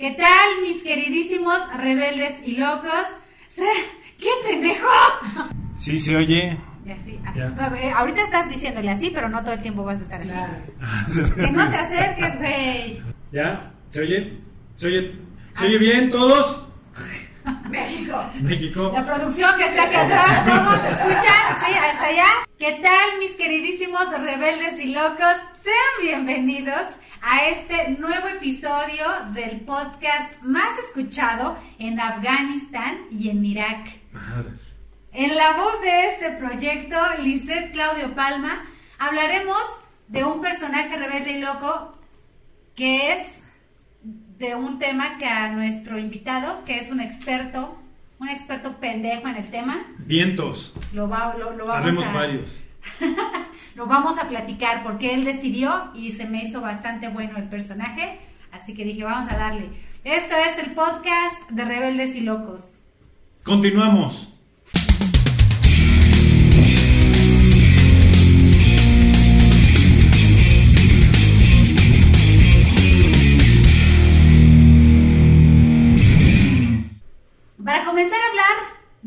¿Qué tal, mis queridísimos rebeldes y locos? ¿Qué pendejo? Sí, se oye. Y así. Ya. Ahorita estás diciéndole así, pero no todo el tiempo vas a estar así. Que no te acerques, güey. ¿Ya? ¿Se oye? ¿Se oye? ¿Se oye bien todos? México. México. La producción que está aquí atrás, todos escuchan, sí, hasta allá. ¿Qué tal, mis queridísimos rebeldes y locos? Sean bienvenidos a este nuevo episodio del podcast más escuchado en Afganistán y en Irak. Madres. En la voz de este proyecto, Lisette Claudio Palma, hablaremos de un personaje rebelde y loco que es de un tema que a nuestro invitado, que es un experto, un experto pendejo en el tema, Vientos. lo, va, lo, lo vamos Haremos a, varios. lo vamos a platicar porque él decidió y se me hizo bastante bueno el personaje, así que dije, vamos a darle. Esto es el podcast de Rebeldes y Locos. Continuamos.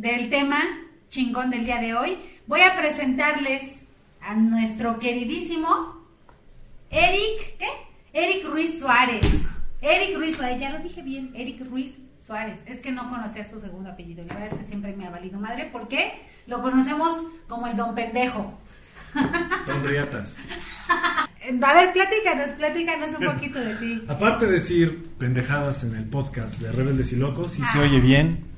Del tema chingón del día de hoy, voy a presentarles a nuestro queridísimo Eric, ¿qué? Eric Ruiz Suárez. Eric Ruiz Suárez, ya lo dije bien, Eric Ruiz Suárez. Es que no conocía su segundo apellido, la verdad es que siempre me ha valido madre, porque lo conocemos como el don pendejo. Don Riatas. A ver, platícanos, platícanos un poquito de ti. Aparte de decir pendejadas en el podcast de Rebeldes y Locos, si se Ah. oye bien.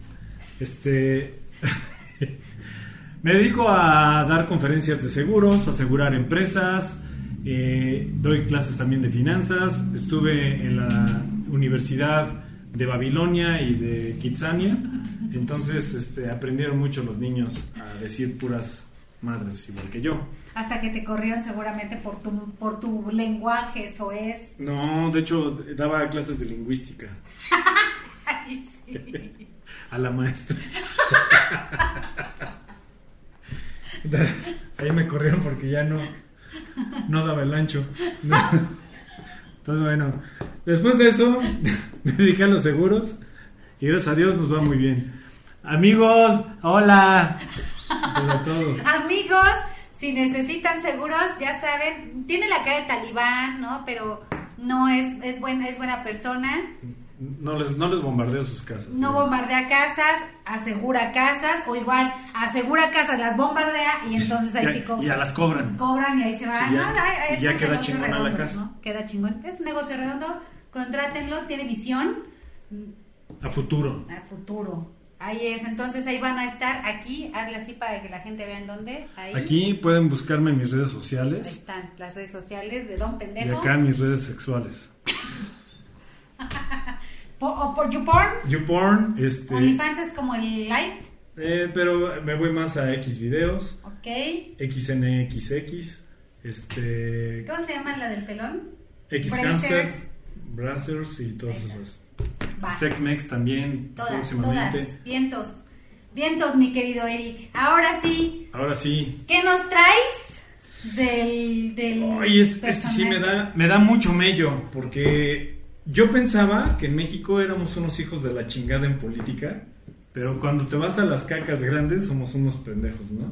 Este. Me dedico a dar conferencias de seguros, asegurar empresas, eh, doy clases también de finanzas, estuve en la Universidad de Babilonia y de Kitsania, entonces este, aprendieron mucho los niños a decir puras madres igual que yo. Hasta que te corrieron seguramente por tu, por tu lenguaje, eso es. No, de hecho daba clases de lingüística Ay, sí. A la maestra. Ahí me corrieron porque ya no, no daba el ancho. Entonces, bueno, después de eso me dediqué a los seguros y gracias a Dios nos va muy bien. Amigos, hola. Hola a todos. Amigos, si necesitan seguros, ya saben, tiene la cara de talibán, ¿no? Pero no es, es buena, es buena persona. No les, no les bombardeo sus casas. No bombardea casas, asegura casas, o igual asegura casas, las bombardea y entonces ahí Y a- sí co- y a las cobran. cobran y ahí se va. Sí, ya- ahí- ahí y ya queda la casa. ¿no? Queda chingón. Es un negocio redondo, contrátenlo, tiene visión A futuro. al futuro. Ahí es, entonces ahí van a estar aquí, hazle así para que la gente vea en dónde. Ahí, Aquí pueden buscarme en mis redes Ahí sociales están las redes sociales de Don y Pendejo. acá mis redes sexuales. O por YouPorn. YouPorn, este, OnlyFans es como el light. eh, pero me voy más a X videos, Ok. XNXX, este, ¿Cómo se llama la del pelón? X Brazers. Hamster, Brazzers y todas esas. Va. Sexmex también Todas, próximamente. todas. Vientos. Vientos, mi querido Eric. Ahora sí, Ahora sí. ¿qué nos traes del. del Ay, es- este sí me da, me da mucho mello, porque yo pensaba que en México éramos unos hijos de la chingada en política, pero cuando te vas a las cacas grandes somos unos pendejos, ¿no?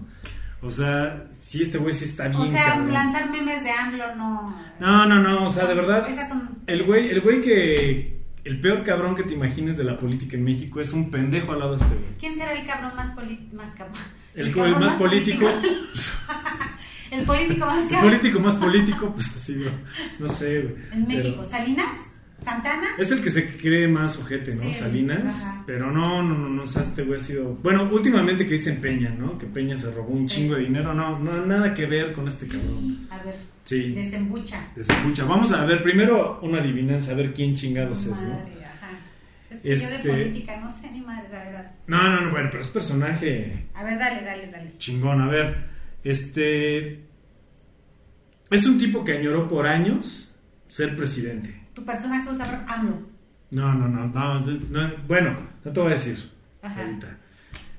O sea, sí, este güey sí está bien, O sea, cabrón. lanzar memes de AMLO no. No, no, no, o sea, de verdad, Esas son. el güey, el güey que, el peor cabrón que te imagines de la política en México es un pendejo al lado de este güey. ¿Quién será el cabrón más, poli- más cabrón? El, el cabrón más político, el político más el cabrón. político más político, pues así, güey, no sé, güey. En Pero- México. ¿Salinas? ¿Santana? Es el que se cree más ojete, ¿no? Sí, Salinas. ajá. Pero no, no, no, no, o sea, este güey ha sido... Bueno, últimamente que dicen Peña, ¿no? Que Peña se robó un Sí. chingo de dinero. No, no, nada que ver con este cabrón. A ver. Sí. Desembucha. Escucha, vamos a ver primero una adivinanza, a ver quién chingados es, ¿no? Ajá. Es que yo Este- de política no sé ni madre, la verdad. No, no, no, bueno, pero es personaje A ver, dale, dale, dale. chingón. A ver, este... Es un tipo que añoró por años ser presidente. Tu personaje usa AMLO. No, no, no, no, no, bueno, no te voy a decir Ajá. ahorita.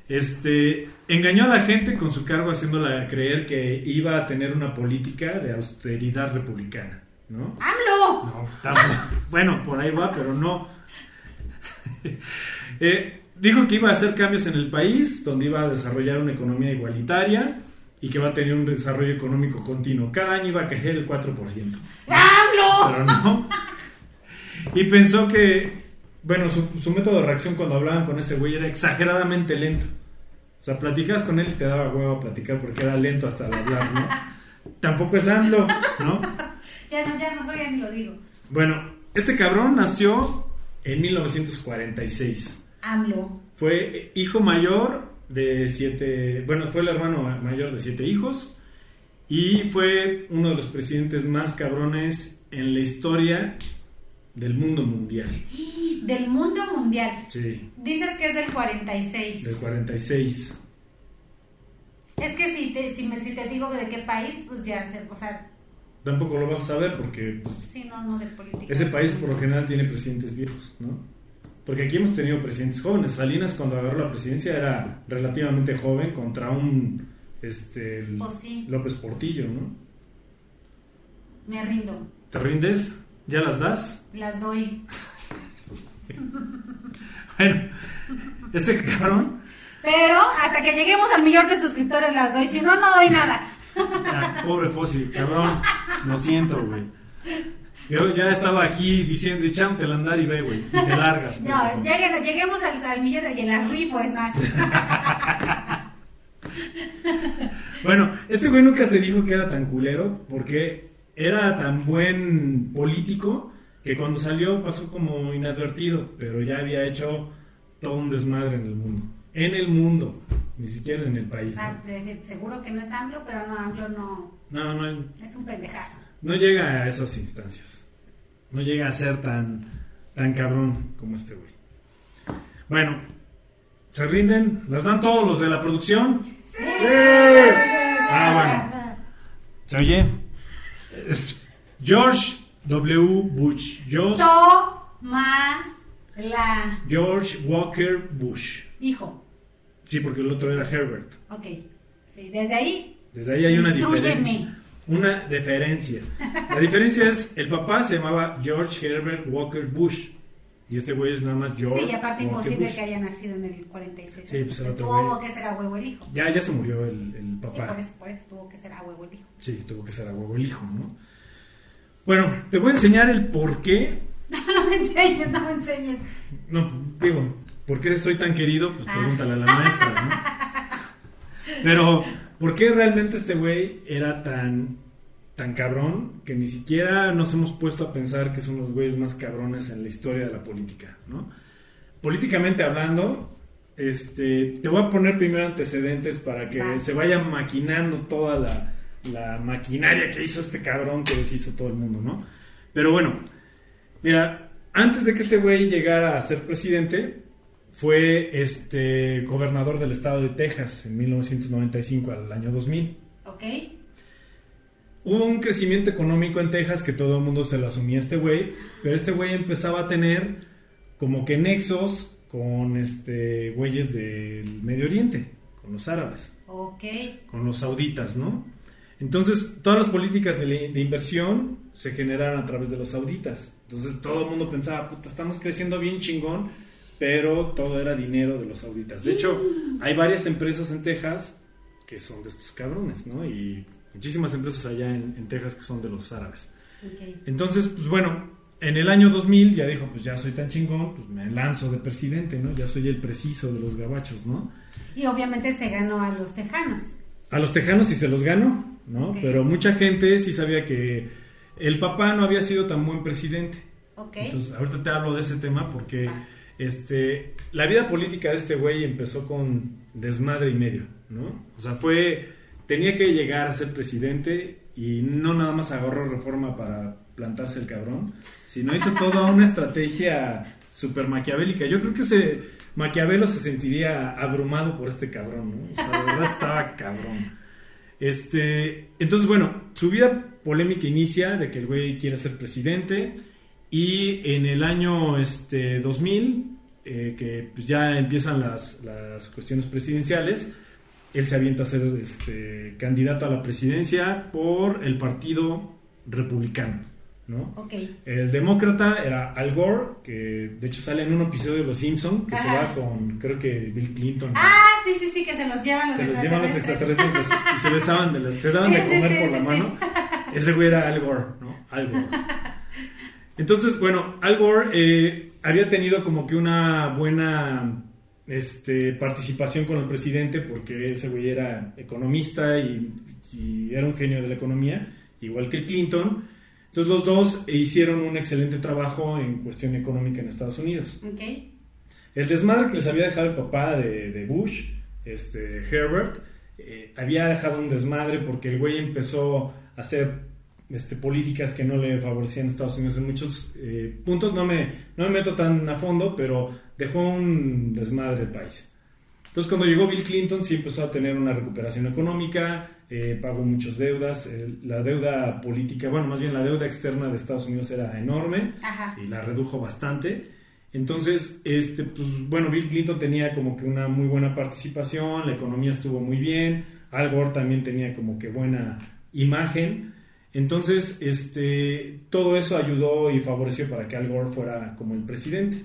Este, engañó a la gente con su cargo haciéndola creer que iba a tener una política de austeridad republicana, ¿no? ¡AMLO! No, bueno, por ahí va, pero no. Eh, dijo que iba a hacer cambios en el país, donde iba a desarrollar una economía igualitaria y que va a tener un desarrollo económico continuo. Cada año iba a crecer el 4%. ¡Hablo! Pero no. Y pensó que, bueno, su, su método de reacción cuando hablaban con ese güey era exageradamente lento. O sea, platicabas con él y te daba huevo a platicar porque era lento hasta el hablar, ¿no? Tampoco es AMLO, ¿no? Ya no, ya mejor ya ni lo digo. Bueno, este cabrón nació en 1946. AMLO. Fue hijo mayor de siete, bueno, fue el hermano mayor de siete hijos y fue uno de los presidentes más cabrones en la historia del mundo mundial. Del mundo mundial. Sí, Dices que es del 46. del 46. Es que si te, si, me, si te digo de qué país, pues ya sé, o sea, Tampoco lo vas a saber porque pues, sí, no, no de política. ese país por lo general tiene presidentes viejos, ¿no? Porque aquí hemos tenido presidentes jóvenes. Salinas cuando agarró la presidencia era relativamente joven contra un este el Pues sí. López Portillo, ¿no? Me rindo. ¿Te rindes? ¿Ya las das? Las doy. Bueno, ese cabrón, Pero hasta que lleguemos al millón de suscriptores las doy. Si no, no doy nada. ah, pobre Fossi, cabrón, lo siento, güey. Yo ya estaba aquí diciendo, echándote el andar y ve, güey, y te largas. No, lleguen- lleguemos al, al millón de- y las rifo, es más. Bueno, este güey nunca se dijo que era tan culero porque era tan buen político que cuando salió pasó como inadvertido, pero ya había hecho todo un desmadre en el mundo. En el mundo, ni siquiera en el país. Ah, de decir, seguro que no es AMLO, pero no, AMLO no. No, no, no, Es un pendejazo. no llega a esas instancias. No llega a ser tan, tan cabrón como este güey. Bueno, ¿se rinden? ¿Las dan todos los de la producción? Ah, bueno. ¿Se oye? George W. Bush. George, Toma la. George Walker Bush. Hijo. Sí, porque el otro era Herbert. Ok. Sí, desde ahí. Desde ahí hay una diferencia. Una diferencia. La diferencia es, el papá se llamaba George Herbert Walker Bush. Y este güey es nada más George. sí, y aparte imposible que haya nacido en el 46. Sí, pues el Tuvo que ser a huevo el hijo. Ya, ya se murió el, el Sí, papá. por eso, por eso tuvo que ser a huevo el hijo. Sí, tuvo que ser a huevo el hijo, ¿no? Bueno, te voy a enseñar el por qué no me enseñes, no me enseñes. No, digo, ¿por qué soy tan querido? Pues Ah. pregúntale a la maestra, ¿no? Pero, ¿por qué realmente este güey era tan, tan cabrón que ni siquiera nos hemos puesto a pensar que son los güeyes más cabrones en la historia de la política, ¿no? Políticamente hablando, este, te voy a poner primero antecedentes para que Va. se vaya maquinando toda la, la maquinaria que hizo este cabrón que deshizo todo el mundo, ¿no? Pero bueno, Mira, antes de que este güey llegara a ser presidente, fue este gobernador del estado de Texas en 1995 al año 2000. ¿Ok? Hubo un crecimiento económico en Texas que todo el mundo se lo asumía a este güey, pero este güey empezaba a tener como que nexos con este güeyes del Medio Oriente, con los árabes Ok. con los sauditas, ¿no? Entonces, todas las políticas de, de inversión se generaron a través de los sauditas. Entonces, todo el mundo pensaba, puta, estamos creciendo bien chingón, pero todo era dinero de los sauditas. De hecho, hay varias empresas en Texas que son de estos cabrones, ¿no? Y muchísimas empresas allá en, en Texas que son de los árabes. Entonces, pues bueno, en el año 2000 ya dijo, pues ya soy tan chingón, pues me lanzo de presidente, ¿no? Ya soy el preciso de los gabachos, ¿no? Y obviamente se ganó a los tejanos. A los tejanos sí se los ganó, ¿no? Pero mucha gente sí sabía que el papá no había sido tan buen presidente. Ok. Entonces, ahorita te hablo de ese tema porque Ah. este, la vida política de este güey empezó con desmadre y medio, ¿no? O sea, fue, tenía que llegar a ser presidente y no nada más agarró reforma para plantarse el cabrón, sino hizo toda una estrategia súper maquiavélica. Yo creo que ese Maquiavelo se sentiría abrumado por este cabrón, ¿no? O sea, la verdad estaba cabrón. Este, entonces, bueno, su vida polémica inicia de que el güey quiere ser presidente y en el año este, 2000, eh, que pues ya empiezan las, las cuestiones presidenciales, él se avienta a ser este, candidato a la presidencia por el Partido Republicano, ¿no? Ok. El demócrata era Al Gore, que de hecho sale en un episodio de Los Simpson que se va con, creo que Bill Clinton. Ah, sí, sí, sí, que se los llevan los se los llevan los extraterrestres. extraterrestres y se besaban de las- se daban Sí, de comer sí, por la mano. Ese güey era Al Gore, ¿no? Al Gore. Entonces, bueno, Al Gore eh, había tenido como que una buena este, participación con el presidente porque ese güey era economista y, y era un genio de la economía, igual que Clinton. Entonces los dos hicieron un excelente trabajo en cuestión económica en Estados Unidos. El desmadre que les había dejado el papá de, de Bush, este, Herbert, eh, había dejado un desmadre porque el güey empezó a hacer este, políticas que no le favorecían a Estados Unidos en muchos eh, puntos. No me, no me meto tan a fondo, pero dejó un desmadre el país. Entonces cuando llegó Bill Clinton sí empezó a tener una recuperación económica, eh, pagó muchas deudas, el- la deuda política, bueno, más bien la deuda externa de Estados Unidos era enorme Ajá. y la redujo bastante. Entonces, este, pues bueno, Bill Clinton tenía como que una muy buena participación, la economía estuvo muy bien, Al Gore también tenía como que buena imagen. Entonces, este, todo eso ayudó y favoreció para que Al Gore fuera como el presidente.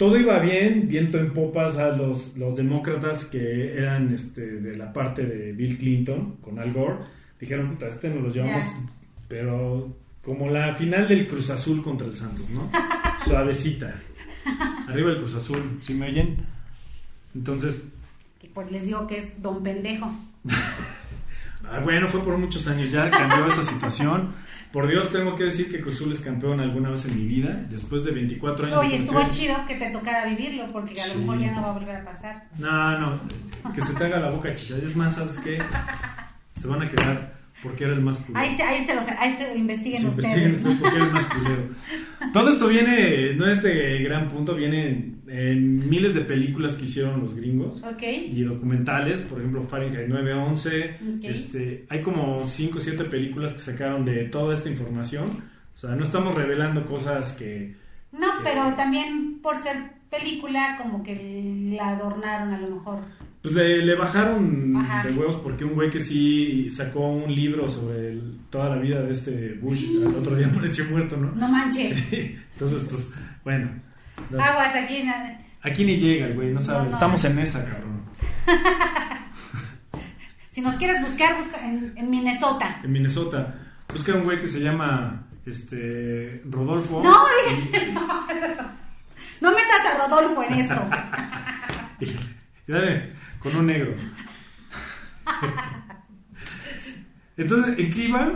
Todo iba bien, viento en popas a los, los demócratas que eran este, de la parte de Bill Clinton con Al Gore. Dijeron, puta, este nos los llevamos, pero como la final del Cruz Azul contra el Santos, ¿no? Suavecita. Arriba el Cruz Azul, ¿sí me oyen? Entonces, pues les digo que es don pendejo. ah, bueno, fue por muchos años, ya cambió esa situación. Por Dios, tengo que decir que Cruz Azul es campeón alguna vez en mi vida, después de 24 años. Oye, estuvo chido que te tocara vivirlo, porque a lo Sí. mejor ya no va a volver a pasar. No, no, que se te haga la boca chicha. Es más, ¿sabes qué? Se van a quedar porque era el más culero. Ahí se, ahí se, los, ahí se investiguen Se ustedes. investiguen ustedes porque era el más culero. Todo esto viene, no es de gran punto, viene en, miles de películas que hicieron los gringos Ok. y documentales, por ejemplo Fahrenheit 911. Ok. Este, hay como 5 o 7 películas que sacaron de toda esta información. O sea, no estamos revelando cosas que... No, pero también por ser película, como que la adornaron a lo mejor. Pues le, le bajaron Ajá. de huevos porque un güey que sí sacó un libro sobre el- toda la vida de este Bush, al otro día amaneció muerto, ¿no? No manches. Sí. Entonces, pues, bueno. no- Aguas aquí. na- Aquí ni llega el güey, no sabe. No, no. Estamos en esa, cabrón. Si nos quieres buscar, busca en, en Minnesota. En Minnesota. Busca un güey que se llama este Rodolfo. No, digas- no, no metas a Rodolfo en esto. Y, y dale negro. Entonces, ¿en qué iba?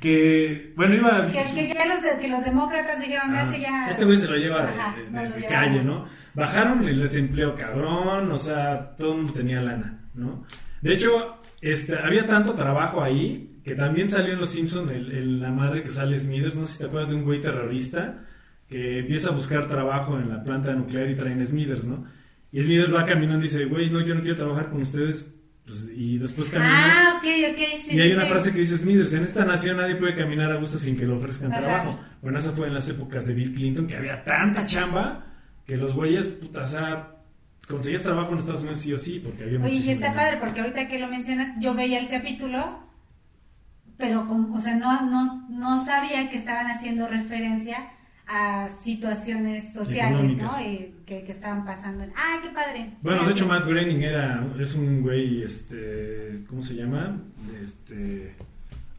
Que, bueno, iba... Que, que ya los, que los demócratas dijeron, Ah, este ya... Este güey se lo lleva Ajá, de, lo calle, ¿no? Bajaron el desempleo cabrón, o sea, todo el mundo tenía lana, ¿no? De hecho, este, había tanto trabajo ahí que también salió en Los Simpsons el, el- la madre que sale Smithers, no sé si te acuerdas de un güey terrorista que empieza a buscar trabajo en la planta nuclear y traen Smithers, ¿no? Y Smithers va caminando y dice, güey, no, yo no quiero trabajar con ustedes, pues, y después camina... Ah, ok, ok, sí, Y hay sí, una sí. frase que dice Smithers, en esta nación nadie puede caminar a gusto sin que le ofrezcan Ajá. trabajo. Bueno, eso fue en las épocas de Bill Clinton, que había tanta chamba que los güeyes, puta, o sea, conseguías trabajo en Estados Unidos sí o sí, porque había Oye, y está padre porque ahorita que lo mencionas, yo veía el capítulo, pero como, o sea, no, no, no sabía que estaban haciendo referencia a situaciones sociales, ¿no? Y que, que estaban pasando. Ah, qué padre. Bueno, de hecho Matt Groening era, es un güey, este, ¿cómo se llama? Este,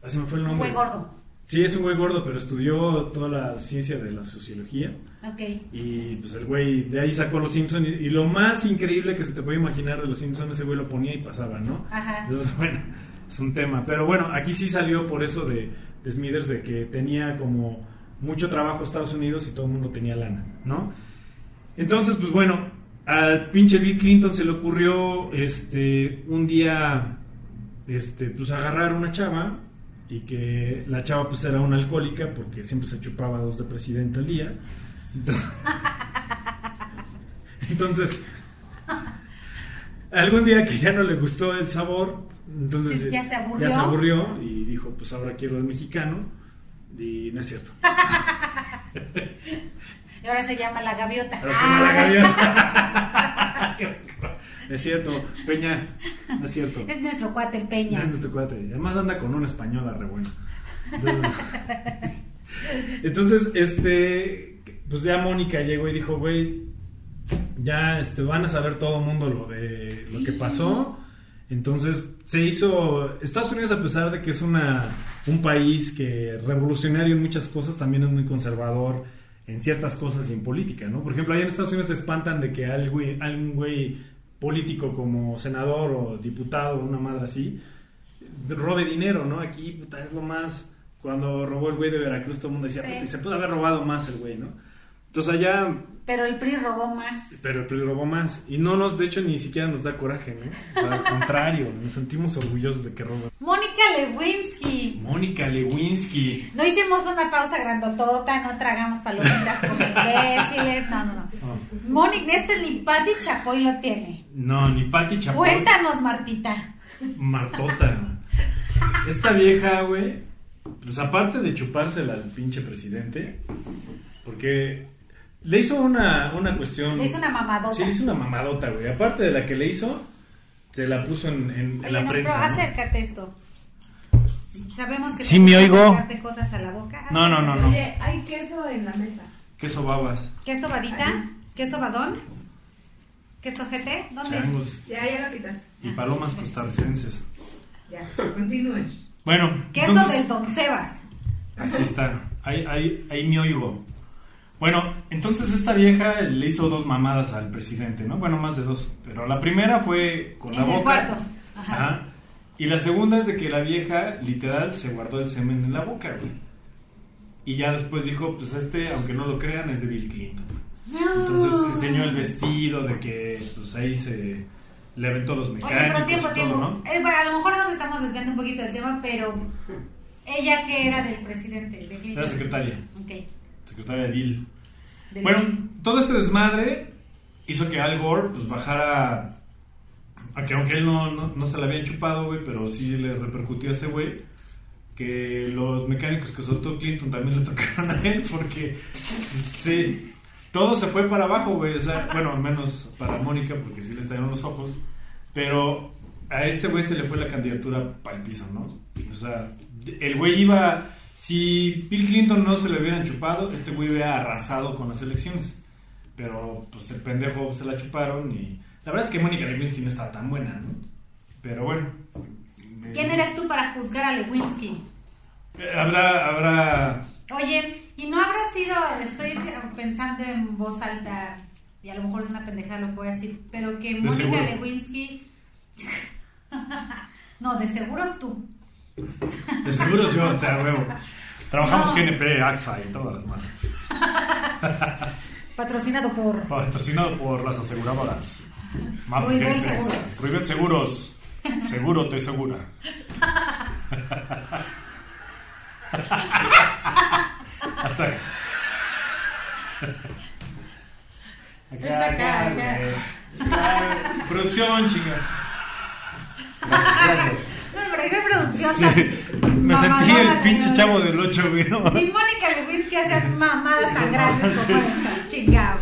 así me fue el nombre. Fue gordo. Sí, es un güey gordo, pero estudió toda la ciencia de la sociología. Ok. Y pues el güey de ahí sacó Los Simpsons. Y, y lo más increíble que se te puede imaginar de Los Simpsons, ese güey lo ponía y pasaba, ¿no? Ajá. Entonces, bueno, es un tema. Pero bueno, aquí sí salió por eso de, de Smithers, de que tenía como mucho trabajo Estados Unidos y todo el mundo tenía lana, ¿no? Entonces, pues bueno, al pinche Bill Clinton se le ocurrió este un día este pues agarrar una chava y que la chava pues era una alcohólica porque siempre se chupaba dos de presidente al día. Entonces, entonces, algún día que ya no le gustó el sabor, entonces Sí, ya se aburrió. ya se aburrió y dijo, pues ahora quiero el mexicano. Y no es cierto. Y ahora se llama la gaviota. Ahora se llama la Ah, gaviota. No es cierto, Peña, no es cierto. Es nuestro cuate el Peña. Es nuestro cuate. Además anda con un español re bueno. Entonces, Entonces, este, pues ya Mónica llegó y dijo, güey, ya este, van a saber todo el mundo lo de lo que pasó. Entonces se hizo, Estados Unidos a pesar de que es una, un país que revolucionario en muchas cosas, también es muy conservador en ciertas cosas y en política, ¿no? Por ejemplo, allá en Estados Unidos se espantan de que algún güey, güey político como senador o diputado o una madre así robe dinero, ¿no? Aquí, puta, es lo más... Cuando robó el güey de Veracruz, todo el mundo decía, Sí. puta, se puede haber robado más el güey, ¿no? Entonces allá Pero el PRI robó más. pero el PRI robó más. Y no nos, de hecho, ni siquiera nos da coraje, ¿no? O sea, al contrario, nos sentimos orgullosos de que roban. Mónica Lewinsky. Mónica Lewinsky. No hicimos una pausa grandotota, no tragamos palomitas como imbéciles. No, no, no. Oh, Mónica, este ni Patti Chapoy lo tiene. no, ni Patti Chapoy. Cuéntanos, Martita. Martota. Esta vieja, güey, pues aparte de chupársela al pinche presidente, porque le hizo una, una cuestión... Le hizo una mamadota. Sí, le hizo una mamadota, güey. Aparte de la que le hizo, se la puso en, en- en Oye, la no, prensa. pero ¿no? acércate esto. Sabemos que Sí, me oigo. sacarte cosas a la boca. No, no, no, no. Oye, hay queso en la mesa. Queso babas. ¿Queso vadita? ¿Queso badón? ¿Queso GT? ¿Dónde? Changos. Ya, ya lo quitaste. y palomas costarricenses. Ya, continúen. Bueno, Queso entonces, del Don Sebas. así está. Ahí, ahí, ahí me oigo. Bueno, entonces esta vieja le hizo dos mamadas al presidente, ¿no? Bueno, más de dos. Pero la primera fue con la En el boca. cuarto. Ajá. Ajá. Y la segunda es de que la vieja, literal, se guardó el semen en la boca, güey. Y ya después dijo, pues este, aunque no lo crean, es de Bill Clinton. Entonces enseñó el vestido de que, pues ahí se le aventó los Oye, mecánicos pero tiempo, y todo, tiempo. ¿no? Eh, bueno, a lo mejor nos estamos desviando un poquito del tema, pero ella que era del presidente, de Clinton. Era secretaria, Ok. secretaria de Bill. Del Bueno, Bill. todo este desmadre hizo que Al Gore pues bajara que aunque él no, no, no se la había chupado, güey, pero sí le repercutió a ese güey que los mecánicos que soltó Clinton también le tocaron a él porque sí, todo se fue para abajo, güey, o sea, bueno, al menos para Mónica porque sí le estallaron los ojos, pero a este güey se le fue la candidatura para el piso, ¿no? O sea, el güey iba si Bill Clinton no se le hubieran chupado, este güey hubiera arrasado con las elecciones. Pero pues el pendejo se la chuparon y la verdad es que Mónica Lewinsky no estaba tan buena, ¿no? Pero bueno. ¿Quién eres tú para juzgar a Lewinsky? eh, Habrá, habrá. Oye, ¿y no habrá sido, estoy pensando en voz alta, y a lo mejor es una pendejada lo que voy a decir, pero que Mónica seguro. Lewinsky... no, de seguro es tú. De seguro yo, o sea, huevo. Trabajamos No. GNP, AXA y todas las manos. Patrocinado por... Patrocinado por las aseguradoras. Ruibel. Seguros. Ruibel Seguros. Seguro te segura. Hasta acá. Acá, acá. Ya, Producción, chica. Gracias, gracias. No, pero producción Sí, me sentí el pinche chavo del 8, güey, ¿no? Y Mónica Lewinsky hace mamadas tan grandes como esta, chingado.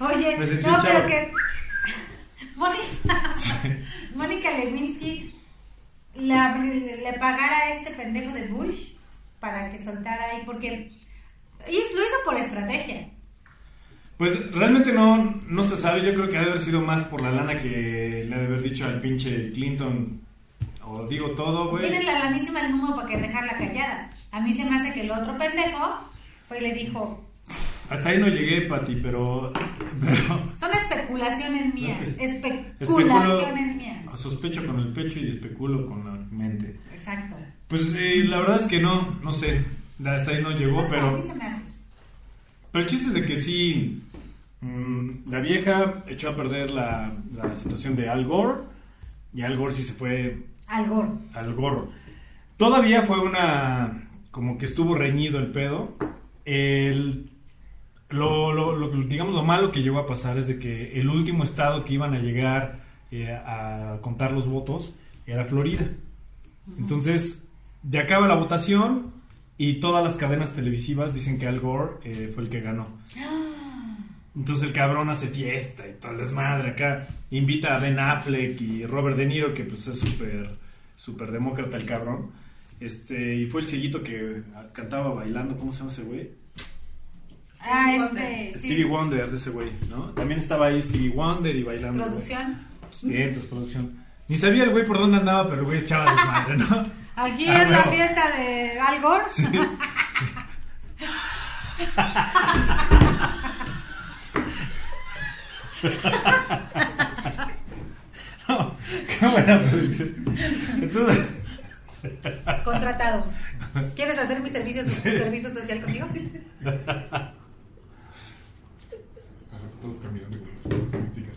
Oye, Me sentí no, un pero chavo. que Mónica, Mónica Lewinsky le pagara a este pendejo de Bush para que soltara ahí, porque lo hizo por estrategia. Pues realmente no, no se sabe, yo creo que ha de haber sido más por la lana que le ha de haber dicho al pinche Clinton, o digo todo, güey. Tiene la lanísima del mundo para que dejarla callada. A mí se me hace que el otro pendejo fue y le dijo, Hasta ahí no llegué, Pati, pero... pero son especulaciones mías, especulaciones mías. sospecho con el pecho y especulo con la mente. Exacto. Pues eh, la verdad es que no, no sé, hasta ahí no llegó, No sé, a pero... mí se me hace. Pero el chiste es de que sí, mm, la vieja echó a perder la, la situación de Al Gore, y Al Gore sí se fue Al Gore. al gorro. Todavía fue una. como que estuvo reñido el pedo. El. Lo, lo- lo- digamos lo malo que llegó a pasar es de que el último estado que iban a llegar eh, a contar los votos era Florida. Entonces, ya acaba la votación y todas las cadenas televisivas dicen que Al Gore eh, fue el que ganó. Entonces el cabrón hace fiesta y todo el desmadre acá. Invita a Ben Affleck y Robert De Niro, que pues es súper, súper demócrata el cabrón. Este, y fue el cieguito que cantaba bailando, ¿cómo se llama ese güey? Ah, Wonder. este. Stevie Sí. Wonder, ese güey, ¿no? También estaba ahí Stevie Wonder y bailando. Producción. Bien, entonces producción. Ni sabía el güey por dónde andaba, pero el güey echaba desmadre, ¿no? Aquí Ah, es la fiesta de Al Gore. Sí. No, qué buena producción. Entonces, Contratado. ¿Quieres hacer mi servicio, mi servicio social contigo? Todos caminando con los significas.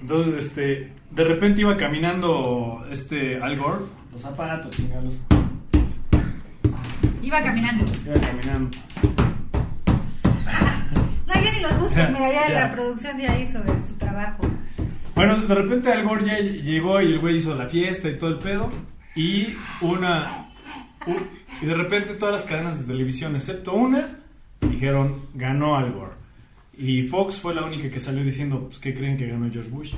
entonces, este, de repente iba caminando este Al Gore, los zapatos, chingados. Iba caminando. Iba caminando. No, ya ni los ya, ya. la producción ya hizo de su trabajo. Bueno, de repente Al Gore ya llegó y el güey hizo la fiesta y todo el pedo. Y una. y de repente todas las cadenas de televisión, excepto una, dijeron ganó Al Gore. Y Fox fue la única que salió diciendo, pues, ¿qué creen que ganó George Bush?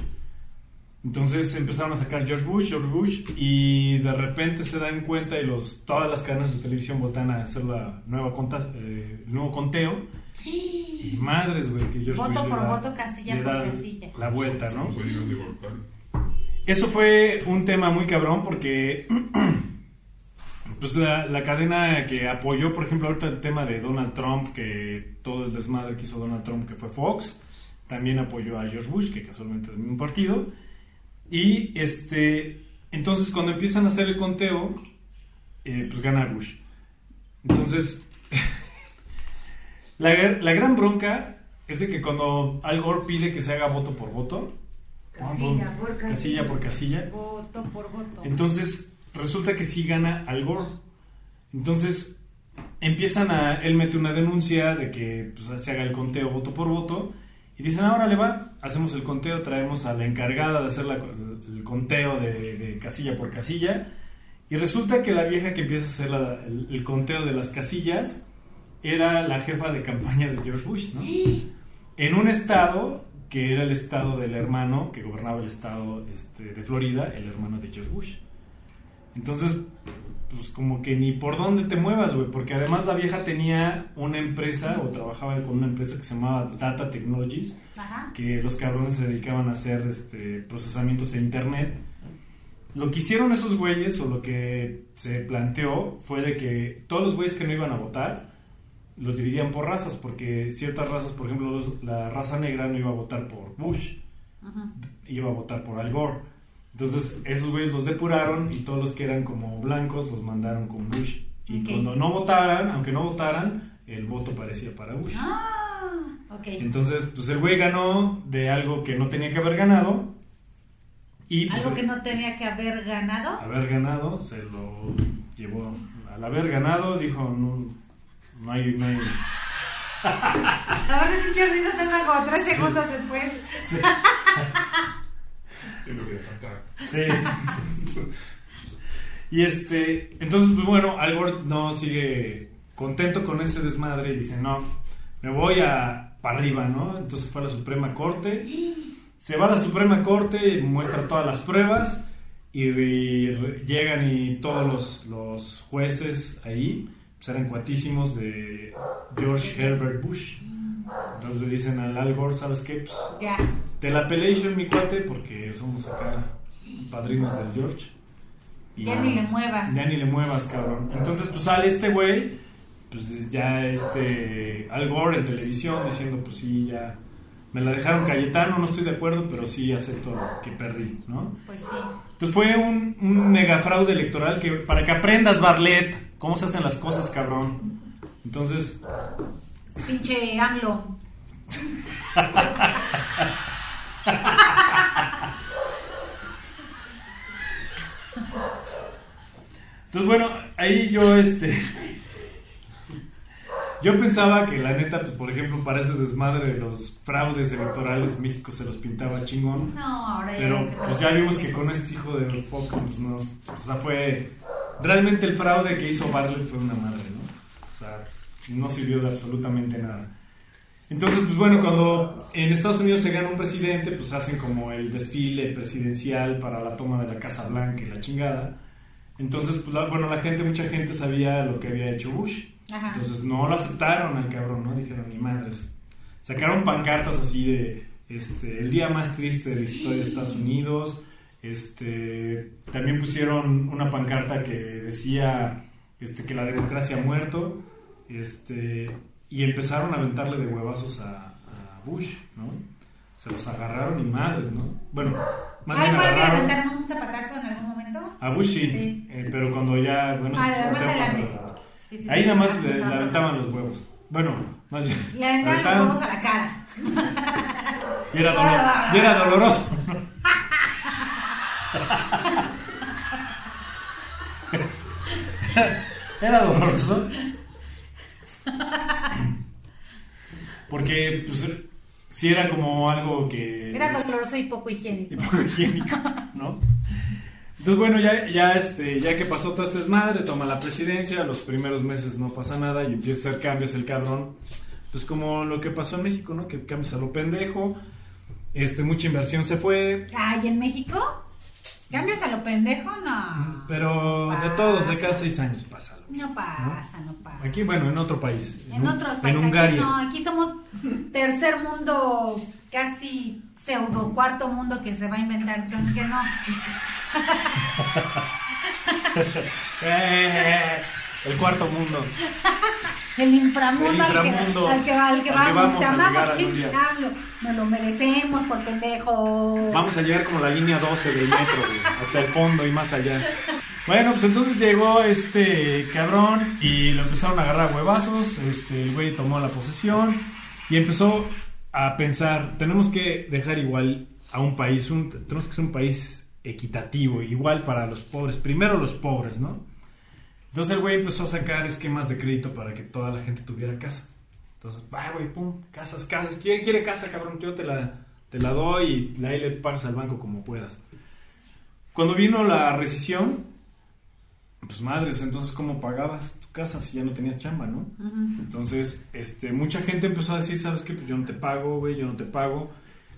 Entonces empezaron a sacar George Bush, George Bush, y de repente se dan cuenta y los, todas las cadenas de televisión voltean a hacer la nueva conta, eh, el nuevo conteo. Y madres, güey, que George Voto Bush le por da- voto, casilla por casilla. La vuelta, ¿no? Votar. Eso fue un tema muy cabrón porque pues la, la cadena que apoyó, por ejemplo, ahorita el tema de Donald Trump, que todo el desmadre que hizo Donald Trump, que fue Fox, también apoyó a George Bush, que casualmente es del mismo partido. Y este, entonces cuando empiezan a hacer el conteo, eh, pues gana Bush. Entonces, la, la gran bronca es de que cuando Al Gore pide que se haga voto por voto, Casilla por casilla. casilla por casilla. Voto por voto. Entonces, resulta que sí gana Al Gore. Entonces, empiezan a. Él mete una denuncia de que pues, se haga el conteo voto por voto. Y dicen, ahora le va, hacemos el conteo, traemos a la encargada de hacer el conteo de, casilla por casilla. Y resulta que la vieja que empieza a hacer el conteo de las casillas era la jefa de campaña de George Bush, ¿no? en un estado que era el estado del hermano que gobernaba el estado este, de Florida, el hermano de George Bush. Entonces, pues como que ni por dónde te muevas, güey, porque además la vieja tenía una empresa o trabajaba con una empresa que se llamaba Data Technologies, Ajá. que los cabrones se dedicaban a hacer este, procesamientos de internet. Lo que hicieron esos güeyes, o lo que se planteó, fue de que todos los güeyes que no iban a votar, los dividían por razas, porque ciertas razas, por ejemplo, los- la raza negra no iba a votar por Bush, Ajá. iba a votar por Al Gore. Entonces, esos güeyes los depuraron y todos los que eran como blancos los mandaron con Bush. Y cuando no votaran, aunque no votaran, el voto parecía para Bush. Ah, ok. Entonces, pues el güey ganó de algo que no tenía que haber ganado. Y pues, Algo que no tenía que haber ganado. haber ganado, se lo llevó. Al haber ganado, dijo: No, no hay. No hay A ver, pinche risa como tres segundos después. Lo que. Sí. y este, entonces, pues bueno, Al no sigue contento con ese desmadre y dice, no, me voy a para arriba, ¿no? Entonces fue a la Suprema Corte, se va a la Suprema Corte, muestra todas las pruebas y, llegan y todos los, los jueces ahí pues eran cuatísimos de George Herbert Bush. Entonces le dicen al Al Gore, ¿sabes qué? Pues Ya. te la pelation, mi cuate, porque somos acá padrinos del George. Y Ya ni le muevas. Ya ni le muevas, cabrón. Entonces, pues sale este güey, pues ya este Al Gore en televisión diciendo, pues sí, ya me la dejaron Cayetano, no estoy de acuerdo, pero sí acepto que perdí, ¿no? Pues sí. Entonces fue un, un mega fraude electoral que para que aprendas, Barlet, cómo se hacen las cosas, cabrón. Entonces, Pinche AMLO. Entonces, bueno, ahí yo, este. Yo pensaba que la neta, pues por ejemplo, para ese desmadre de los fraudes electorales, México se los pintaba chingón. No, ahora ya. Pero pues ya vimos que con este hijo de foco, pues nos. O sea, fue. Realmente el fraude que hizo Bartlett fue una madre, ¿no? O sea, no sirvió de absolutamente nada. Entonces, pues bueno, cuando en Estados Unidos se gana un presidente, pues hacen como el desfile presidencial para la toma de la Casa Blanca y la chingada. Entonces, pues, la- bueno, la gente, mucha gente sabía lo que había hecho Bush. Ajá. Entonces no lo aceptaron al cabrón, ¿no? Dijeron, ni madres. Sacaron pancartas así de, este, el día más triste de la historia de Estados Unidos. Este, también pusieron una pancarta que decía, este, que la democracia ha muerto. Este, y empezaron a aventarle de huevazos a, a Bush, ¿no? Se los agarraron y madres, ¿no? Bueno, más Ay, bien fue el que le agarraron- aventaron un zapatazo en algún momento. a Bush sí, Sí. eh, pero cuando ya, bueno, Ah, se más adelante. Sí, sí, Ahí nada más Ah, le, aventaban los huevos. Bueno, más bien. Le aventaban los huevos a la cara. Y era, dolor- y era doloroso. era doloroso. Porque, pues, sí era como algo que... Era doloroso y poco y higiénico. poco higiénico, ¿no? Entonces, bueno, ya, ya, este, ya que pasó todo este desmadre, toma la presidencia, los primeros meses no pasa nada y empieza a hacer cambios el cabrón. Pues como lo que pasó en México, ¿no? Que cambios a lo pendejo, este, mucha inversión se fue, Ay, ¿en México? ¿Cambios a lo pendejo? No. pero de todos, de cada seis años pasa. No pasa, no pasa. Aquí, bueno, en otro país. En un- otros En. Hungaria. Aquí no, aquí somos tercer mundo, casi pseudo cuarto mundo que se va a inventar. Que, que no. Eh, el cuarto mundo. El inframundo, El inframundo. al que, al que, al que Al que vamos. vamos Te amamos, pinche. Nos lo merecemos por pendejos. Vamos a llegar como la línea 12 del metro, hasta el fondo y más allá. Bueno, pues entonces llegó este cabrón y lo empezaron a agarrar huevazos. Este, el güey tomó la posesión y empezó a pensar: tenemos que dejar igual a un país, un- tenemos que ser un país equitativo, igual para los pobres. Primero los pobres, ¿no? Entonces el güey empezó a sacar esquemas de crédito para que toda la gente tuviera casa. Entonces, va, güey, pum, casas, casas. ¿Quién quiere casa, cabrón? Yo te la, te la doy y ahí le pagas al banco como puedas. Cuando vino la recesión, pues madres, entonces ¿cómo pagabas tu casa si ya no tenías chamba, no? Entonces, este, mucha gente empezó a decir, ¿sabes qué? Pues yo no te pago, güey, yo no te pago.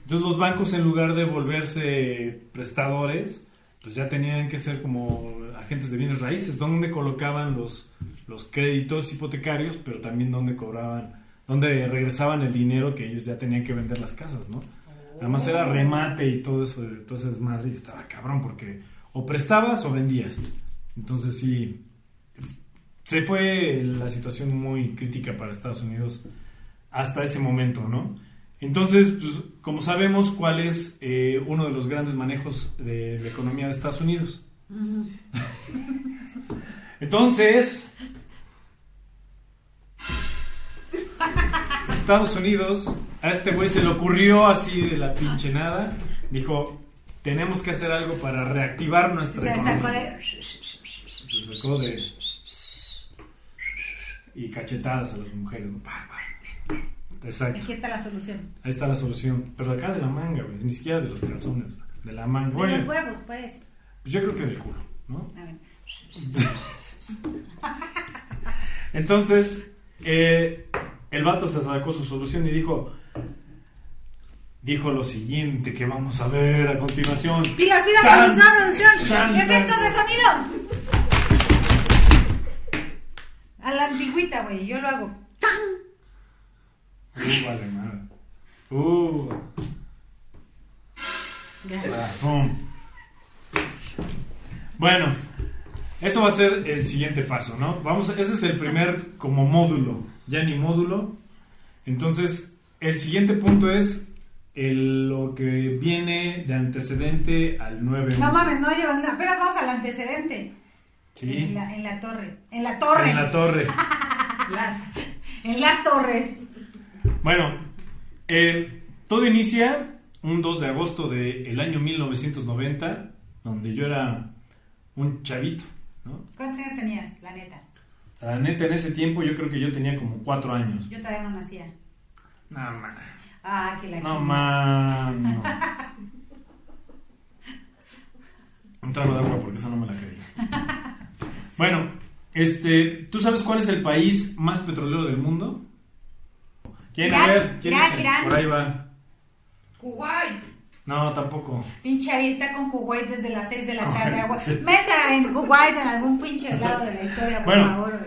Entonces los bancos en lugar de volverse prestadores, pues ya tenían que ser como agentes de bienes raíces, donde colocaban los, los créditos hipotecarios, pero también donde cobraban, donde regresaban el dinero que ellos ya tenían que vender las casas, ¿no? Además era remate y todo eso, entonces madre estaba cabrón porque o prestabas o vendías. Entonces sí, se fue la situación muy crítica para Estados Unidos hasta ese momento, ¿no? Entonces, pues, como sabemos, ¿cuál es eh, uno de los grandes manejos de la economía de Estados Unidos? Entonces, Estados Unidos, a este güey se le ocurrió así de la pinche nada, dijo, tenemos que hacer algo para reactivar nuestra Se economía. sacó de. Se sacó de... Y cachetadas a las mujeres. ¿no? Exacto. Aquí está la solución. Ahí está la solución. Pero acá de la manga, güey. Ni siquiera de los calzones. güey. De la manga. De Bueno, los huevos, pues. pues yo creo que del culo, ¿no? A ver. Entonces, eh, el vato se sacó su solución y dijo... Dijo lo siguiente que vamos a ver a continuación. ¡Pilas, pilas, Chan, producción, producción! ¡Efectos de sonido! A la antigüita, güey. Yo lo hago. ¡Tan! Uh, vale, madre. Uh, pum. Bueno, eso va a ser el siguiente paso, ¿no? Vamos, ese es el primer como módulo, ya ni módulo. Entonces, el siguiente punto es el- lo que viene de antecedente al 9 No mames, no llevan. Apenas vamos al antecedente. Sí, En la, en la torre. En la torre. en la torre. Las. En las torres. Bueno, eh, todo inicia un 2 de agosto del año 1990, donde yo era un chavito, ¿no? ¿Cuántos años tenías, la neta? La neta, en ese tiempo yo creo que yo tenía como 4 años. Yo todavía no nacía. No, man. Ah, que la No, no. Un trago de agua porque esa no me la creí. Bueno, este, ¿tú sabes cuál es el país más petrolero del mundo? ¿Quién? A Irak, ver, ¿quién Irak? Irán. Por ahí va. Kuwait. No, tampoco. Pinche ahí está con Kuwait desde las 6 de la tarde. Meta en Kuwait en algún pinche lado de la historia, por Bueno. favor.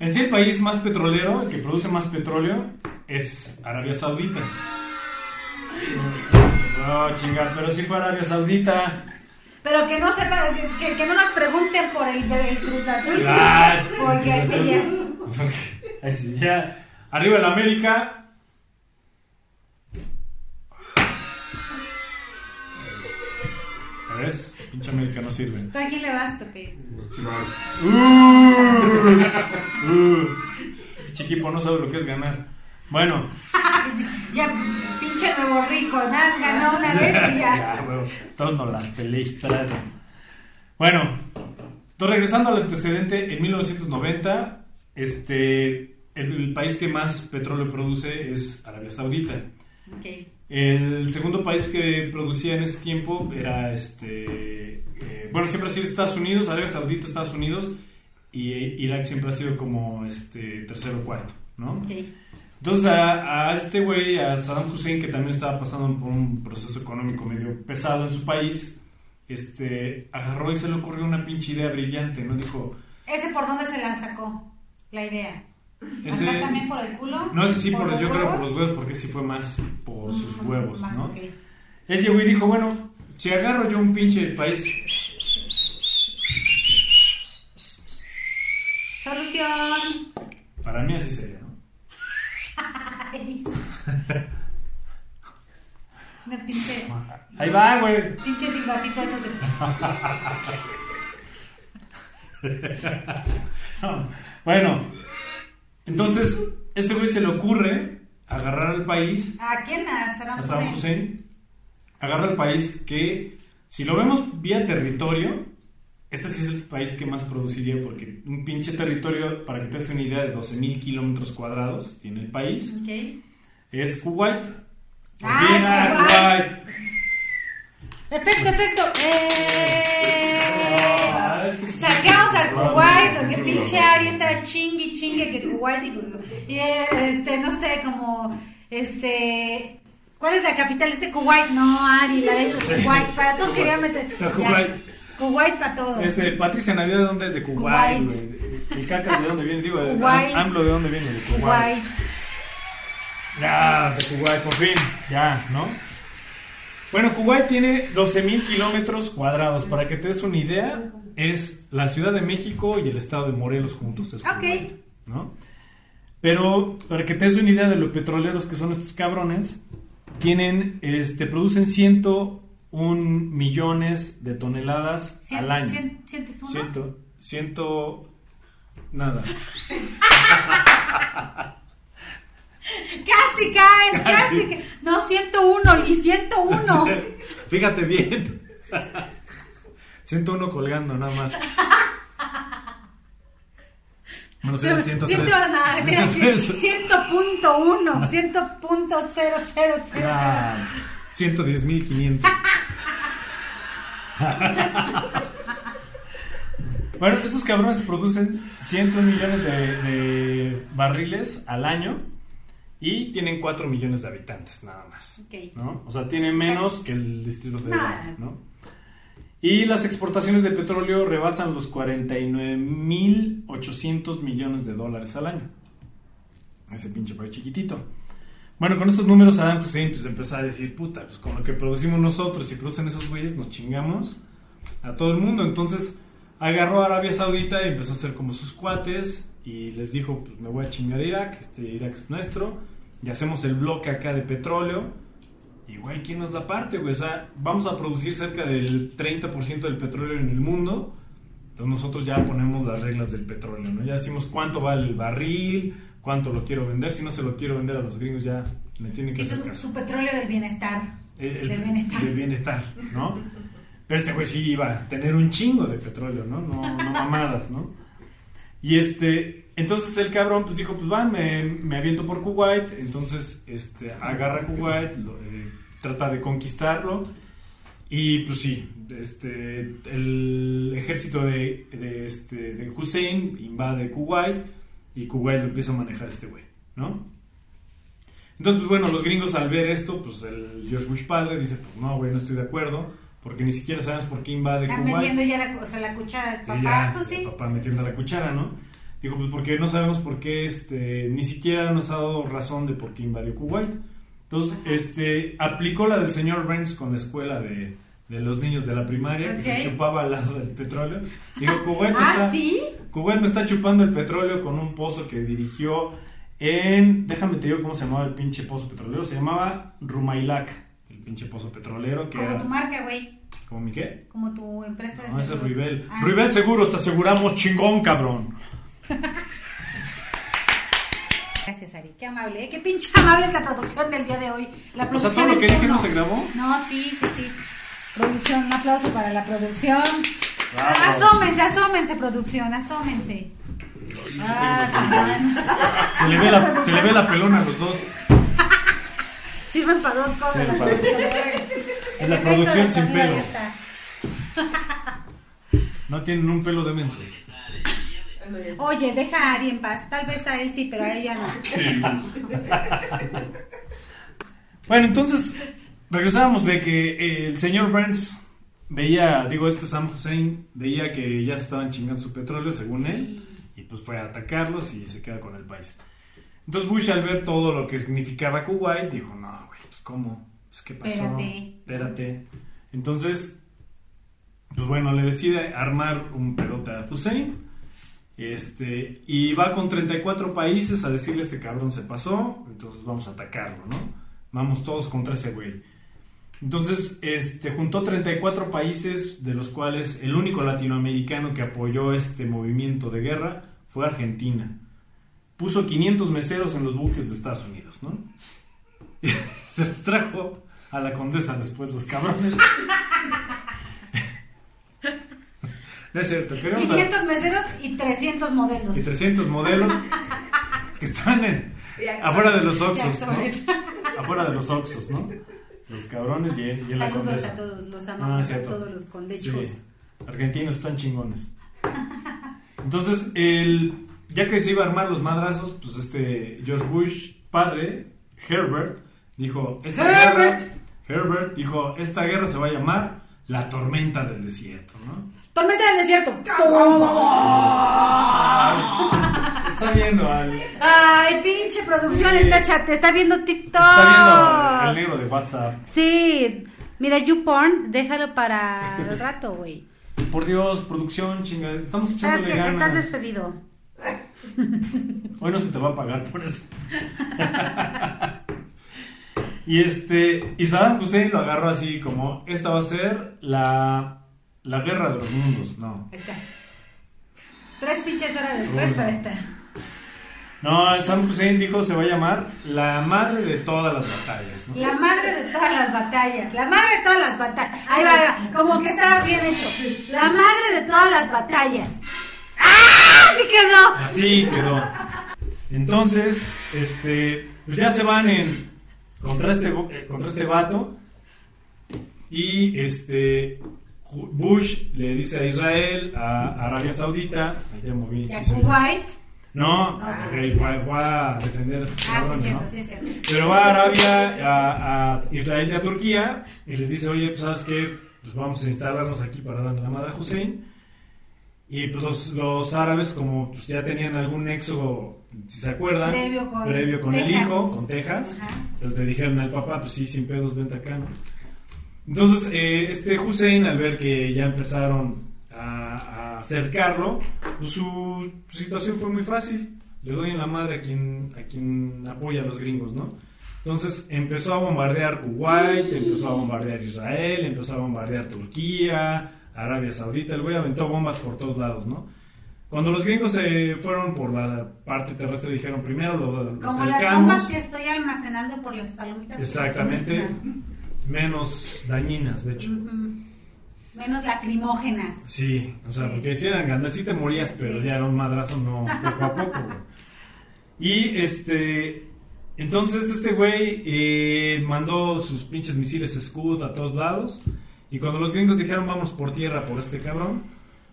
En sí, el país más petrolero, el que produce más petróleo, es Arabia Saudita. No, chingar, pero si fue Arabia Saudita. Pero que no sepa, que, que no nos pregunten por el, el Cruz Azul. Ay, porque ahí sí ya. Ahí sí, ya. Arriba el América. ¿Ves? Pinche América no sirve. ¿Tú a quién le vas, Pepe? Chivas. Uh, pinche equipo no sabe lo que es ganar. Bueno, ya, pinche nuevo rico, nada, ganó una vez y ya. ya, huevo, todos nos la pelearon. Bueno, entonces regresando al antecedente, en 1990, este, el, el país que más petróleo produce es Arabia Saudita. Ok. El segundo país que producía en ese tiempo era este. eh, bueno, siempre ha sido Estados Unidos, Arabia Saudita, Estados Unidos, y eh, Irak siempre ha sido como este tercero o cuarto, ¿no? ok. Entonces a, a este güey, a Saddam Hussein, que también estaba pasando por un proceso económico medio pesado en su país, este, agarró y se le ocurrió una pinche idea brillante, ¿no? Dijo, ¿Ese por dónde se la sacó? La idea. Ese... ¿Acá también por el culo? No sé si por, los yo creo por huevos? los huevos, porque sí fue más por sus huevos, más, ¿no? ok. Él llegó y dijo, bueno, si agarro yo un pinche país Solución. Para mí así sería, ¿no? Una pinche, Ahí va, güey. pinche silbatito esos de... Bueno, entonces, este güey se le ocurre agarrar al país, ¿A quién? A Saddam a Saddam Hussein. Agarra al país que, si lo vemos vía territorio, este sí es el país que más produciría, porque un pinche territorio, para que te des una idea, de 12.000 kilómetros cuadrados tiene el país, Ok. es Kuwait. ¡Ay, Bien, ah, Kuwait! Kuwait. Efecto, efecto. ¡Eh! Sacamos al Kuwait, porque pinche Ari estaba chingue chingue que Kuwait y, y, este, no sé, como este. ¿Cuál es la capital este Kuwait? No, Ari, la de Kuwait. Para todo quería meter. Kuwait. Kuwait para todo. Este, Patricia Navidad, ¿de dónde es? De Kuwait, güey. El caca, ¿de dónde viene? Digo, de- Kuwait. AMLO, ¿de dónde viene? De Kuwait. Kuwait. Ya, de Kuwait, por fin. Ya, ¿no? Bueno, Kuwait tiene 12.000 kilómetros cuadrados. Para que te des una idea, es la Ciudad de México y el estado de Morelos juntos. Es Ok. Kuwait, ¿no? Pero para que te des una idea de los petroleros que son estos cabrones, tienen, este, producen 101 millones de toneladas Cien- al año. cien- ¿Sientes uno? Ciento, ciento, nada. Casi caes, casi. ca- No, 101, Li, 101. Fíjate bien. 101 colgando nada más. Bueno, sería 103. Ciento, no, te iba a decir, ciento punto uno, ciento punto cero cero cero. Ah, 110.500. bueno, estos cabrones producen 101 millones de, de barriles al año y tienen 4 millones de habitantes nada más. ¿no? O sea, tienen menos que el Distrito Federal. Nah. ¿no? Y las exportaciones de petróleo rebasan los 49.800 millones de dólares al año. Ese pinche país chiquitito. Bueno, con estos números Saddam Hussein pues empezó a decir, puta, pues con lo que producimos nosotros y producen esos güeyes nos chingamos a todo el mundo. Entonces agarró a Arabia Saudita y empezó a hacer como sus cuates y les dijo, pues me voy a chingar a Irak, este Irak es nuestro y hacemos el bloque acá de petróleo. Y güey, ¿quién nos da parte, güey? O sea, vamos a producir cerca del 30% del petróleo en el mundo. Entonces nosotros ya ponemos las reglas del petróleo, ¿no? Ya decimos cuánto vale el barril, cuánto lo quiero vender. Si no se lo quiero vender a los gringos, ya me tienen que Sí, hacer su, caso. su petróleo del bienestar. El, el- del bienestar. del bienestar, ¿no? Pero este güey sí iba a tener un chingo de petróleo, ¿no? No, no mamadas, ¿no? Y este, entonces el cabrón pues dijo, pues va, me, me aviento por Kuwait, entonces este, agarra Kuwait, lo, eh, trata de conquistarlo. Y pues sí, este, el ejército de, este, de Hussein invade Kuwait y Kuwait lo empieza a manejar este güey, ¿no? Entonces, pues bueno, los gringos al ver esto, pues el George Bush padre dice, pues no, güey, no estoy de acuerdo, porque ni siquiera sabemos por qué invade Kuwait. metiendo ya la, o sea, la cuchara del Sí, papá, ya, pues sí. el papá metiendo sí, la cuchara, ¿no? Dijo, pues porque no sabemos por qué, este, ni siquiera nos ha dado razón de por qué invadió Kuwait. Entonces, Ajá. este, aplicó la del señor Burns con la escuela de, de los niños de la primaria, que se chupaba al lado del petróleo. Dijo, Kuwait, me Ah, está, ¿sí? Kuwait me está chupando el petróleo con un pozo que dirigió en, déjame te digo cómo se llamaba el pinche pozo petrolero, se llamaba Rumailak, el pinche pozo petrolero, que Como era, tu marca, güey. ¿como mi qué? Como tu empresa de No, ese es. Rivel. Ah. Rivel Seguros, te aseguramos chingón, cabrón. Gracias, Ari. Qué amable, ¿eh? Qué pinche amable es la producción del día de hoy. La O sea, producción todo lo que dije no se grabó. No, sí, sí, sí. Producción, un aplauso para la producción. Bravo. Asómense, asómense, producción, asómense. Ah, chingón. Se le, ve la, se le ve la pelona a los dos. Sirven para dos cosas. Sí, para-. Es la producción sin pelo. No tienen un pelo de menso. Oye, deja a Ari en paz. Tal vez a él sí, pero a ella no. Bueno, entonces regresábamos de que eh, el señor Burns veía, digo, este Sam Hussein veía que ya se estaban chingando su petróleo, según él, y pues fue a atacarlos y se queda con el país. Entonces Bush al ver todo lo que significaba Kuwait dijo, no, güey, pues cómo, pues qué pasó, Espérate. espérate. Entonces, pues bueno, le decide armar un pelote a Hussein. Este, y va con 34 países a decirle este cabrón se pasó, entonces vamos a atacarlo, ¿no? Vamos todos contra ese güey. Entonces, este, juntó 34 países, de los cuales el único latinoamericano que apoyó este movimiento de guerra fue Argentina. Puso 500 meseros en los buques de Estados Unidos, ¿no? Se los trajo a la condesa después los cabrones. No es cierto, queremos a- 500 meseros y 300 modelos. y 300 modelos que están en, afuera de los Oxos, ¿no? Afuera de los Oxos, ¿no? Los cabrones y, y la Saludos condesa. a todos, los Ah, amamos a cierto. todos los condechos. Sí, argentinos están chingones. Entonces, el, ya que se iba a armar los madrazos, pues este George Bush, padre, Herbert, dijo... Esta Herbert. Guerra, Herbert dijo, esta guerra se va a llamar la tormenta del desierto, ¿no? Tormenta del desierto. Está viendo al... Ay, pinche producción, Sí. está, chat, está viendo TikTok. Está viendo el negro de WhatsApp. Sí, mira, YouPorn, déjalo para el rato, güey. Por Dios, producción, chinga, estamos Sabes echándole que estás ganas. despedido. Hoy no se te va a pagar por eso. y este, y Saddam Hussein lo agarró así como, esta va a ser la, la guerra de los mundos, no. Está. Tres pinches horas después Uy, para esta. No, Saddam Hussein dijo se va a llamar la madre de todas las batallas, ¿no? La madre de todas las batallas. La madre de todas las batallas. Ahí va. Como que estaba bien hecho. La madre de todas las batallas. ¡Ah! ¡Sí quedó! Así quedó. Entonces, este, pues ya se van en contra este eh, contra este vato y este Bush le dice a Israel, a Arabia Saudita, allá moví, Y a sí, sí. Kuwait. no, Ah, que va, va a defender a Ah, sí, cierto, ¿no? sí, cierto. Pero va a Arabia, a, a Israel y a Turquía y les dice, oye, pues sabes qué, pues vamos a instalarnos aquí para darle la madre a Hussein. Y pues los, los árabes, como pues ya tenían algún nexo, si se acuerdan, Previo con previo con el hijo, con Texas, Ajá. entonces le dijeron al papá, pues sí, sin pedos, vente acá, ¿no? Entonces, eh, este Hussein, al ver que ya empezaron a, a acercarlo, pues su, su situación fue muy fácil. Le doy en la madre a quien, a quien apoya a los gringos, ¿no? Entonces empezó a bombardear Kuwait, empezó a bombardear Israel, empezó a bombardear Turquía, Arabia Saudita. El güey aventó bombas por todos lados, ¿no? Cuando los gringos se fueron por la parte terrestre, dijeron primero lo, lo Como las cercamos. bombas que estoy almacenando por las palomitas. Exactamente. Menos dañinas, de hecho. Menos lacrimógenas. Sí, o sea, Sí. porque si eran grandes sí te morías, pero Sí. ya era un madrazo, no, poco a poco, güey. Y este, entonces este güey eh, mandó sus pinches misiles Scud a todos lados. Y cuando los gringos dijeron vamos por tierra por este cabrón,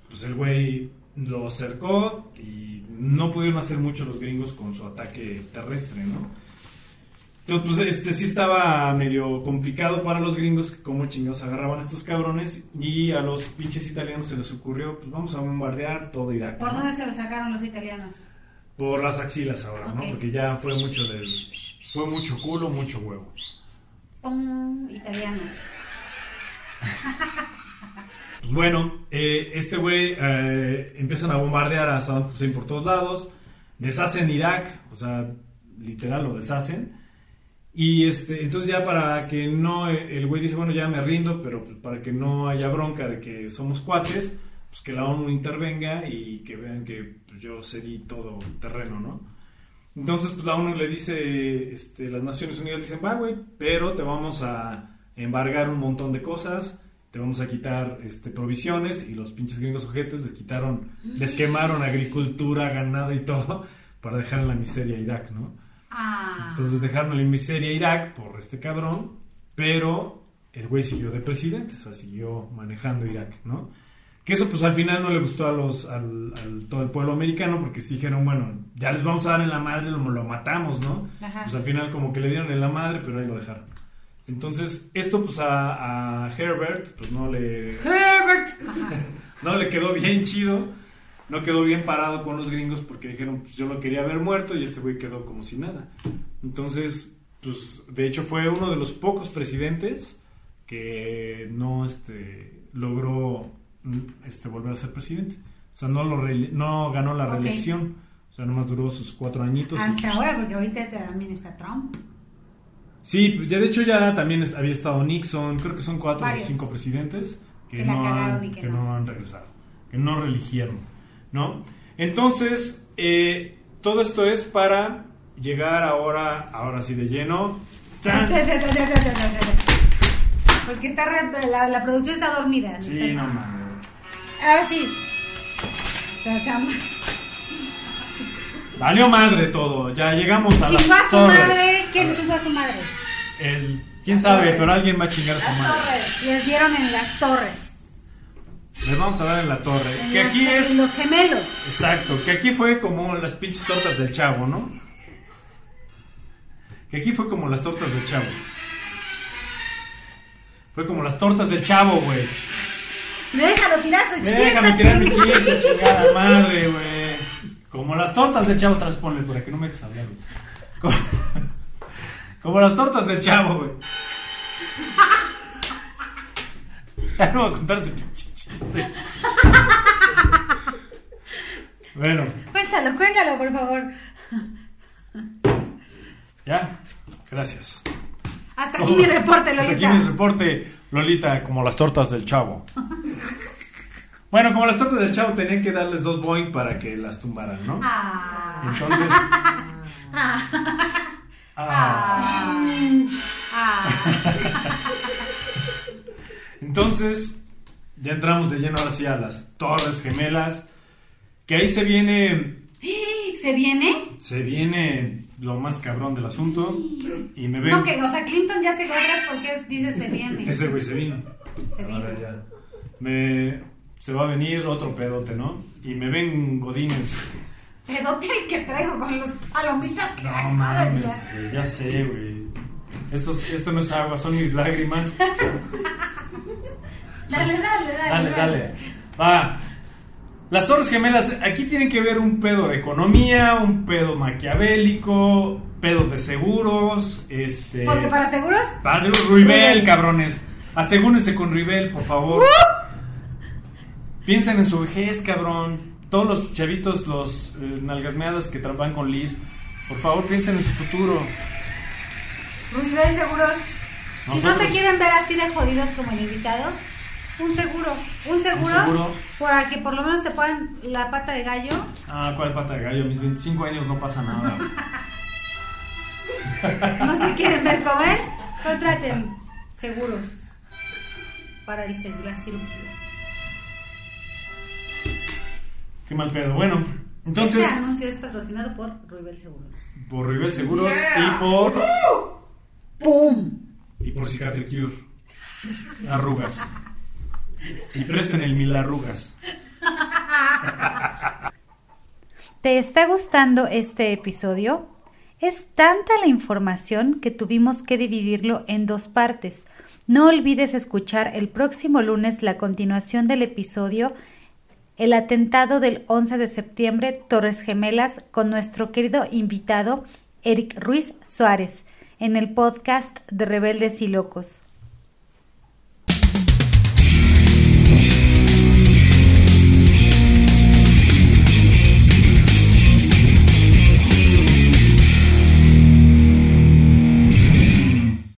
pues el güey lo cercó y no pudieron hacer mucho los gringos con su ataque terrestre, ¿no? Entonces, pues este sí estaba medio complicado para los gringos que como chingados agarraban a estos cabrones y a los pinches italianos se les ocurrió, pues vamos a bombardear todo Irak. ¿Por ¿no? dónde se lo sacaron los italianos? Por las axilas ahora, ¿no? Porque ya fue mucho del fue mucho culo, mucho huevo. Pum, italianos. Pues bueno, eh, este güey eh, empiezan a bombardear a Saddam Hussein por todos lados, deshacen Irak, o sea, literal lo deshacen. Y este, entonces ya para que no, el güey dice, bueno, ya me rindo, pero pues para que no haya bronca de que somos cuates, pues que la ONU intervenga y que vean que pues, yo cedí todo terreno, ¿no? Entonces pues la ONU le dice, este, las Naciones Unidas dicen, va, güey, pero te vamos a embargar un montón de cosas, te vamos a quitar este, provisiones y los pinches gringos ojetes les quitaron, les quemaron agricultura, ganado y todo para dejar en la miseria a Irak, ¿no? Ah. Entonces dejaron en la miseria a Irak por este cabrón, pero el güey siguió de presidente, o sea, siguió manejando Irak, ¿no? Que eso pues al final no le gustó a los, al, al- todo el pueblo americano porque sí dijeron, bueno, ya les vamos a dar en la madre, lo, lo matamos, ¿no? Ajá. Pues al final como que le dieron en la madre, pero ahí lo dejaron. Entonces, esto pues a, a Herbert pues no le, Herbert. no le quedó bien chido, no quedó bien parado con los gringos porque dijeron, pues yo lo quería ver muerto y este güey quedó como si nada. Entonces, pues de hecho fue uno de los pocos presidentes que no este, logró mm, este, volver a ser presidente. O sea, no, lo re- no ganó la reelección. O sea, nomás duró sus cuatro añitos. y- Hasta ahora, porque ahorita también está Trump. Sí, ya de hecho ya también había estado Nixon, creo que son cuatro Varios. o cinco presidentes que, Que la no, han, y que que no. no han regresado, que no religieron, ¿no? Entonces, eh, todo esto es para llegar ahora, ahora sí de lleno. ¡Tan! Porque está re- la, la producción está dormida. Sí, no mames. Ahora sí. Valió madre todo, ya llegamos a Chingó a las su torres. madre. ¿Quién chingó a su madre? El, ¿Quién sabe? Pero alguien va a chingar a su madre. Les dieron en las torres. Les vamos a dar en la torre. En Que las- aquí es... en los gemelos. Exacto, que aquí fue como las pinches tortas del chavo, ¿no? Que aquí fue como las tortas del chavo. Fue como las tortas del chavo, güey. Déjalo tirar su chiste. Déjame tirar mi chingada. chiste, chingada madre, güey. Como las tortas del chavo, transponle por aquí, no me dejes hablar, güey. Como, las tortas del chavo, güey. Ya no voy a contar ese pinche chiste. Bueno, Cuéntalo, cuéntalo, por favor. ya, gracias. Hasta aquí mi reporte, Hasta aquí Lolita. mi reporte, Lolita, como las tortas del chavo. Bueno, como las tortas del chavo tenían que darles dos boing para que las tumbaran, ¿no? Ah. Entonces. Ah. Ah. Entonces, ya entramos de lleno ahora sí a las Torres Gemelas. Que ahí se viene. ¿Se viene? Se viene lo más cabrón del asunto. Y me ven. No, que, o sea, Clinton ya se atrás porque dice se viene. Ese güey se vino. Se Ahora vino. ya. Me, se va a venir otro pedote, ¿no? Y me ven godines. Pedote el que traigo con los palomitas que No mames, ya. ya sé, güey. Esto, es- esto no es agua, son mis lágrimas. Dale, dale, dale. Dale, dale. Va. Las Torres Gemelas, aquí tienen que ver un pedo de economía, un pedo maquiavélico, pedo de seguros, este... Porque para seguros, Para seguros, Ruibel, cabrones. Asegúrense con Ruibel, por favor. Piensen en su vejez, cabrón. Todos los chavitos, los eh, nalgasmeadas que trabajan con Liz, por favor piensen en su futuro. Ruibel Seguros. Si no se quieren ver así de jodidos como el invitado, un seguro. Un seguro, seguro. para que por lo menos se puedan la pata de gallo. Ah, ¿cuál pata de gallo? Mis 25 años no pasa nada. No se quieren ver comer, contraten seguros para el la cirugía. Qué mal pedo. Bueno, entonces, Este anuncio es patrocinado por Ruibel Seguros. por Ruibel Seguros y por... ¡Pum! Y por Cicatricure. Arrugas. Y presten el mil arrugas. ¿Te está gustando este episodio? Es tanta la información que tuvimos que dividirlo en dos partes. No olvides escuchar el próximo lunes la continuación del episodio El atentado del 11 de septiembre Torres Gemelas con nuestro querido invitado Eric Ruiz Suárez en el podcast de Rebeldes y Locos.